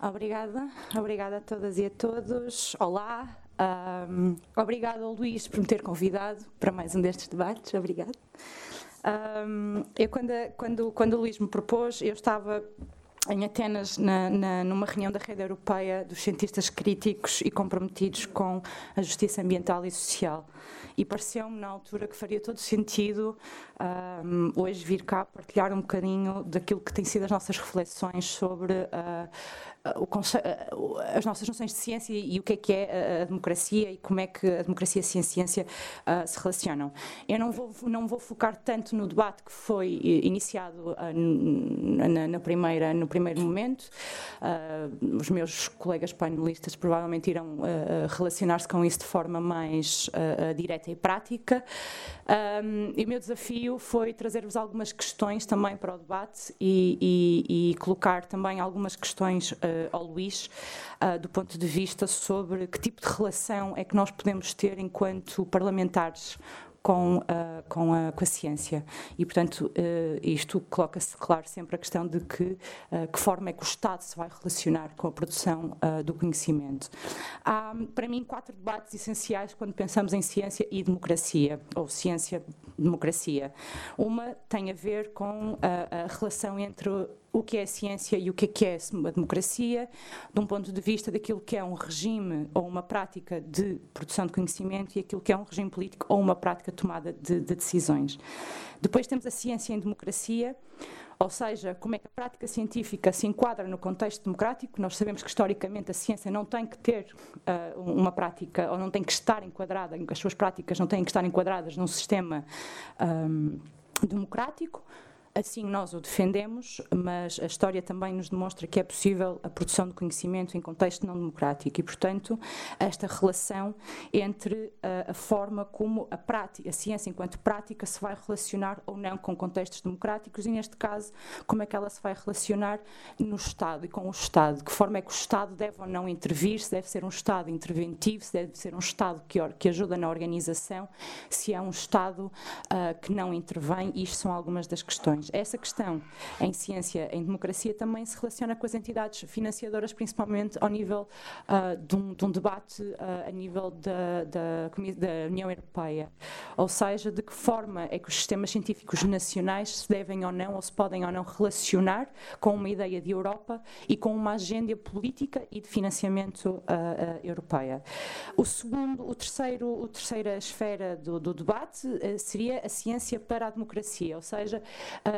Obrigada, obrigada a todas e a todos. Olá, um, obrigada ao Luís por me ter convidado para mais um destes debates. Obrigado. Um, eu, quando, quando, quando o Luís me propôs, eu estava em Atenas, na, na, numa reunião da Rede Europeia dos Cientistas Críticos e Comprometidos com a Justiça Ambiental e Social. E pareceu-me, na altura, que faria todo sentido um, hoje vir cá partilhar um bocadinho daquilo que têm sido as nossas reflexões sobre uh, as nossas noções de ciência e o que é que é a democracia e como é que a democracia e a ciência uh, se relacionam. Eu não vou, não vou focar tanto no debate que foi iniciado uh, na, na, primeira, no primeiro momento. Uh, os meus colegas painelistas provavelmente irão relacionar-se com isso de forma mais direta e prática. Um, e o meu desafio foi trazer-vos algumas questões também para o debate e, e, e colocar também algumas questões ao Luís, uh, do ponto de vista sobre que tipo de relação é que nós podemos ter enquanto parlamentares com, uh, com, a, com, a, ciência. E, portanto, uh, isto coloca-se, claro, sempre a questão de que, uh, que forma é que o Estado se vai relacionar com a produção do conhecimento. Há, para mim, quatro debates essenciais quando pensamos em ciência e democracia, ou ciência-democracia. Uma tem a ver com a, a relação entre o que é ciência e o que é, que é a democracia, de um ponto de vista daquilo que é um regime ou uma prática de produção de conhecimento e aquilo que é um regime político ou uma prática tomada de, de decisões. Depois temos a ciência em democracia, ou seja, como é que a prática científica se enquadra no contexto democrático. Nós sabemos que historicamente a ciência não tem que ter uh, uma prática, ou não tem que estar enquadrada, as suas práticas não têm que estar enquadradas num sistema um, democrático. Assim nós o defendemos, mas a história também nos demonstra que é possível a produção de conhecimento em contexto não democrático. E, portanto, esta relação entre a, a forma como a, prática, a ciência enquanto prática se vai relacionar ou não com contextos democráticos e, neste caso, como é que ela se vai relacionar no Estado e com o Estado, de que forma é que o Estado deve ou não intervir, se deve ser um Estado interventivo, se deve ser um Estado que, que ajuda na organização, se é um Estado uh, que não intervém, isto são algumas das questões. Essa questão em ciência, em democracia, também se relaciona com as entidades financiadoras, principalmente ao nível uh, de, um, de, um, debate uh, a nível da, da, da, União Europeia. Ou seja, de que forma é que os sistemas científicos nacionais se devem ou não, ou se podem ou não relacionar com uma ideia de Europa e com uma agenda política e de financiamento uh, europeia. O segundo, o terceiro, a terceira esfera do, do debate seria a ciência para a democracia, ou seja,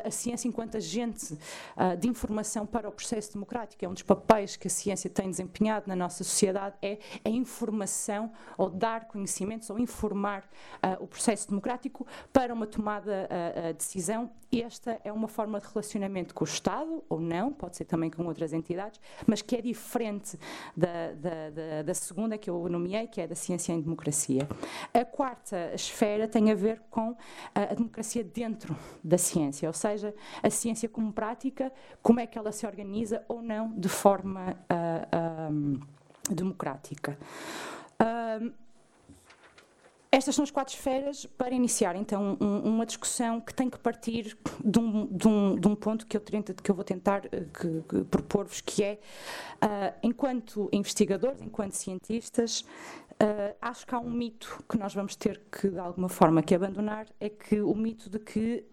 a ciência enquanto agente uh, de informação para o processo democrático. É um dos papéis que a ciência tem desempenhado na nossa sociedade, é a informação ou dar conhecimentos ou informar uh, o processo democrático para uma tomada uh, de decisão. Esta é uma forma de relacionamento com o Estado, ou não, pode ser também com outras entidades, mas que é diferente da, da, da, da segunda que eu nomeei, que é da ciência em democracia. A quarta esfera tem a ver com a democracia dentro da ciência, ou seja, a ciência como prática, como é que ela se organiza ou não de forma uh, democrática. Estas são as quatro esferas para iniciar, então, um, uma discussão que tem que partir de um, de um, de um ponto que eu, que eu, vou tentar uh, propor-vos, que é, uh, enquanto investigadores, enquanto cientistas, uh, acho que há um mito que nós vamos ter que, de alguma forma, que abandonar, é que o mito de que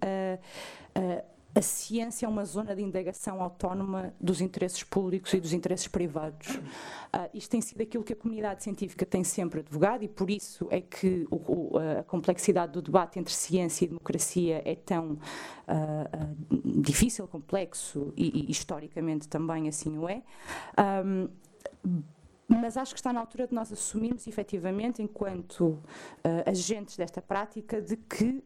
a ciência é uma zona de indagação autónoma dos interesses públicos e dos interesses privados. Uh, isto tem sido aquilo que a comunidade científica tem sempre advogado e por isso é que o, o, a complexidade do debate entre ciência e democracia é tão uh, difícil, complexo e, e, historicamente também assim o é. Um, mas acho que está na altura de nós assumirmos efetivamente, enquanto agentes desta prática, de que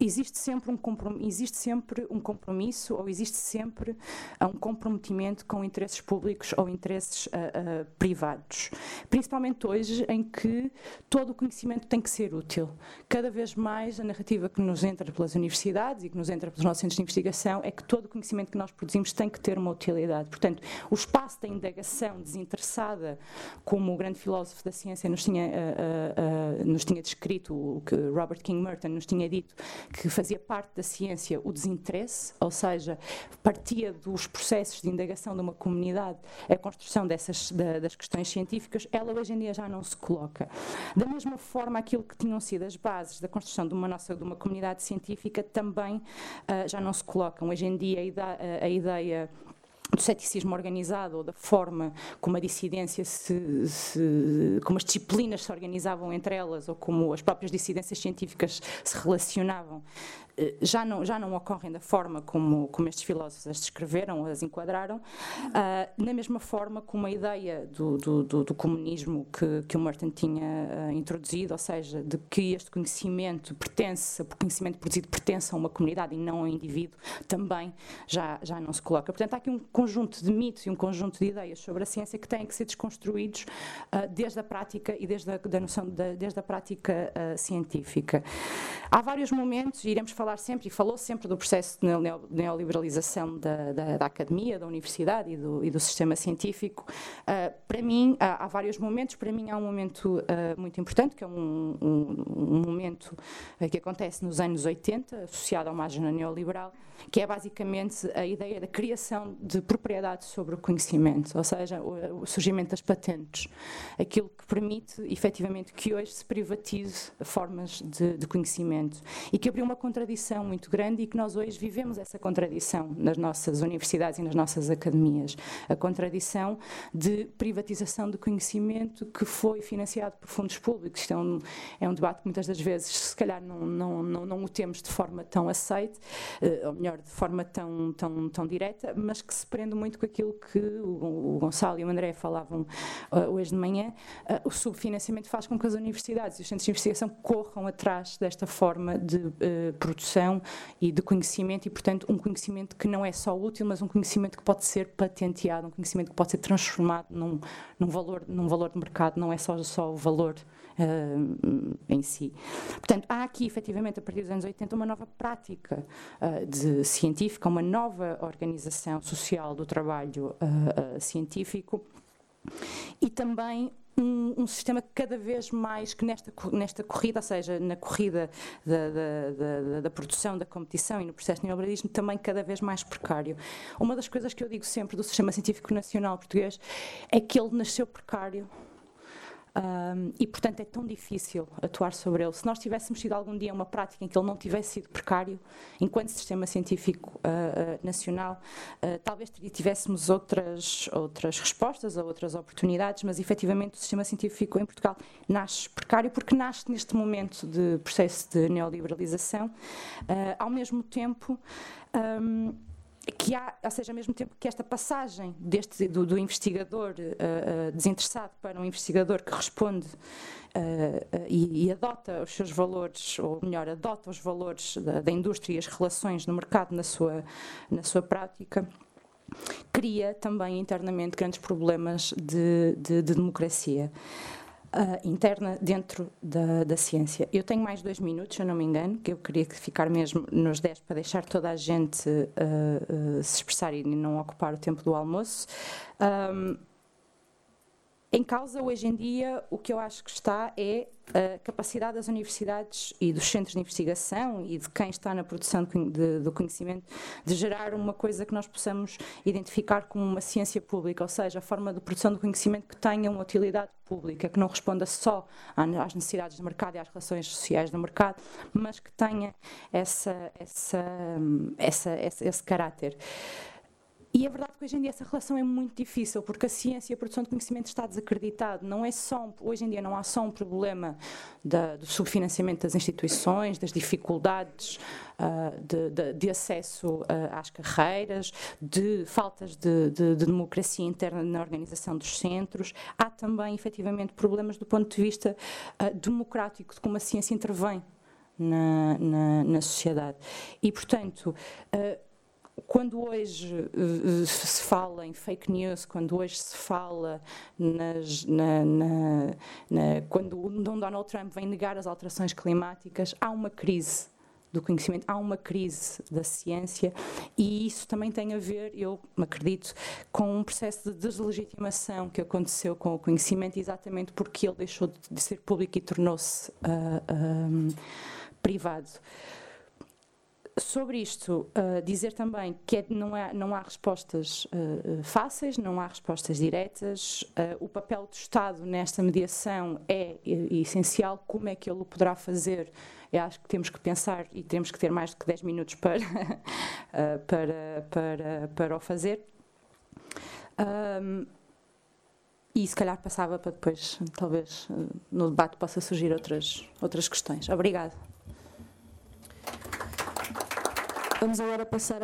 existe sempre um compromisso, existe sempre um compromisso ou existe sempre um comprometimento com interesses públicos ou interesses uh, uh, privados. Principalmente hoje, em que todo o conhecimento tem que ser útil. Cada vez mais a narrativa que nos entra pelas universidades e que nos entra pelos nossos centros de investigação é que todo o conhecimento que nós produzimos tem que ter uma utilidade. Portanto, o espaço da indagação desinteressada, como o grande filósofo da ciência nos tinha, uh, nos tinha descrito, o que Robert King Merton nos tinha dito, que fazia parte da ciência o desinteresse, ou seja, partia dos processos de indagação de uma comunidade a construção dessas, da, das questões científicas, ela hoje em dia já não se coloca. Da mesma forma, aquilo que tinham sido as bases da construção de uma nossa de uma comunidade científica também uh, já não se colocam. Hoje em dia a ideia, do ceticismo organizado ou da forma como a dissidência se, se, como as disciplinas se organizavam entre elas ou como as próprias dissidências científicas se relacionavam já não, já não ocorrem da forma como, como estes filósofos as descreveram, as enquadraram, uh, na mesma forma como a ideia do, do, do, do comunismo que, que o Merton tinha uh, introduzido, ou seja, de que este conhecimento pertence, o conhecimento produzido pertence a uma comunidade e não ao indivíduo, também já, já não se coloca. Portanto, há aqui um conjunto de mitos e um conjunto de ideias sobre a ciência que têm que ser desconstruídos uh, desde a prática e desde a, da noção de, desde a prática científica. Há vários momentos, iremos falar falar sempre, e falou sempre do processo de neoliberalização da, da, da academia, da universidade e do, e do sistema científico. Uh, para mim, há, há, vários momentos. Para mim, há um momento uh, muito importante, que é um, um, um momento uh, que acontece nos anos 80, associado a uma agenda neoliberal, que é basicamente a ideia da criação de propriedade sobre o conhecimento, ou seja, o, o surgimento das patentes, aquilo que permite efetivamente que hoje se privatize formas de, de, conhecimento e que abriu uma contradição muito grande e que nós hoje vivemos essa contradição nas nossas universidades e nas nossas academias, a contradição de privatização do conhecimento que foi financiado por fundos públicos. Isto é um, é um debate que muitas das vezes, se calhar, não, não, não, não o temos de forma tão aceite, uh, ou melhor, de forma tão, tão, tão direta, mas que se prende muito com aquilo que o, o Gonçalo e o André falavam uh, hoje de manhã. Uh, o subfinanciamento faz com que as universidades e os centros de investigação corram atrás desta forma de uh, produção e de conhecimento, e, portanto, um conhecimento que não é só útil, mas um conhecimento que pode ser patenteado, um conhecimento que pode ser transformado num, num, valor, num valor de mercado, não é só, só o valor uh, em si. Portanto, há aqui, efetivamente, a partir dos anos 80, uma nova prática uh, de científica, uma nova organização social do trabalho uh, científico e também um, um, sistema cada vez mais que nesta, nesta corrida, ou seja, na corrida da, da, da, da produção, da competição e no processo de neoliberalismo, também cada vez mais precário. Uma das coisas que eu digo sempre do Sistema Científico Nacional Português é que ele nasceu precário um, e, portanto, é tão difícil atuar sobre ele. Se nós tivéssemos tido algum dia uma prática em que ele não tivesse sido precário, enquanto sistema científico uh, uh, nacional, uh, talvez tivéssemos outras, outras respostas ou outras oportunidades, mas efetivamente o sistema científico em Portugal nasce precário porque nasce neste momento de processo de neoliberalização. ao mesmo tempo, um, que há, ou seja, ao mesmo tempo que esta passagem deste, do, do investigador uh, uh, desinteressado para um investigador que responde uh, e, e, adota os seus valores, ou melhor, adota os valores da, da indústria e as relações no mercado na sua, na sua prática, cria também internamente grandes problemas de, de, de democracia uh, interna dentro da, da, ciência. Eu tenho mais dois minutos, se eu não me engano, que eu queria ficar mesmo nos dez para deixar toda a gente uh, uh, se expressar e não ocupar o tempo do almoço. Um, em causa, hoje em dia, o que eu acho que está é a capacidade das universidades e dos centros de investigação e de quem está na produção do conhecimento de gerar uma coisa que nós possamos identificar como uma ciência pública, ou seja, a forma de produção do conhecimento que tenha uma utilidade pública, que não responda só às necessidades do mercado e às relações sociais do mercado, mas que tenha essa, essa, essa, esse, esse caráter. E é verdade que hoje em dia essa relação é muito difícil, porque a ciência e a produção de conhecimento está desacreditado. Não é só, hoje em dia não há só um problema da, do subfinanciamento das instituições, das dificuldades uh, de, de, de, acesso uh, às carreiras, de faltas de, de, democracia interna na organização dos centros. Há também, efetivamente, problemas do ponto de vista uh, democrático, de como a ciência intervém na, na, na sociedade. E, portanto, quando hoje uh, se fala em fake news, quando hoje se fala nas, na, na, na, quando Donald Trump vem negar as alterações climáticas, há uma crise do conhecimento, há uma crise da ciência e isso também tem a ver, eu acredito, com um processo de deslegitimação que aconteceu com o conhecimento, exatamente porque ele deixou de ser público e tornou-se uh, privado. Sobre isto, uh, dizer também que é, não, há, não há respostas uh, fáceis, não há respostas diretas. Uh, o papel do Estado nesta mediação é, é, essencial. Como é que ele o poderá fazer? Eu acho que temos que pensar e temos que ter mais do que 10 minutos para, para, para, para o fazer. Um, e se calhar passava para depois, talvez, no debate possa surgir outras, outras questões. Obrigada. Vamos agora passar a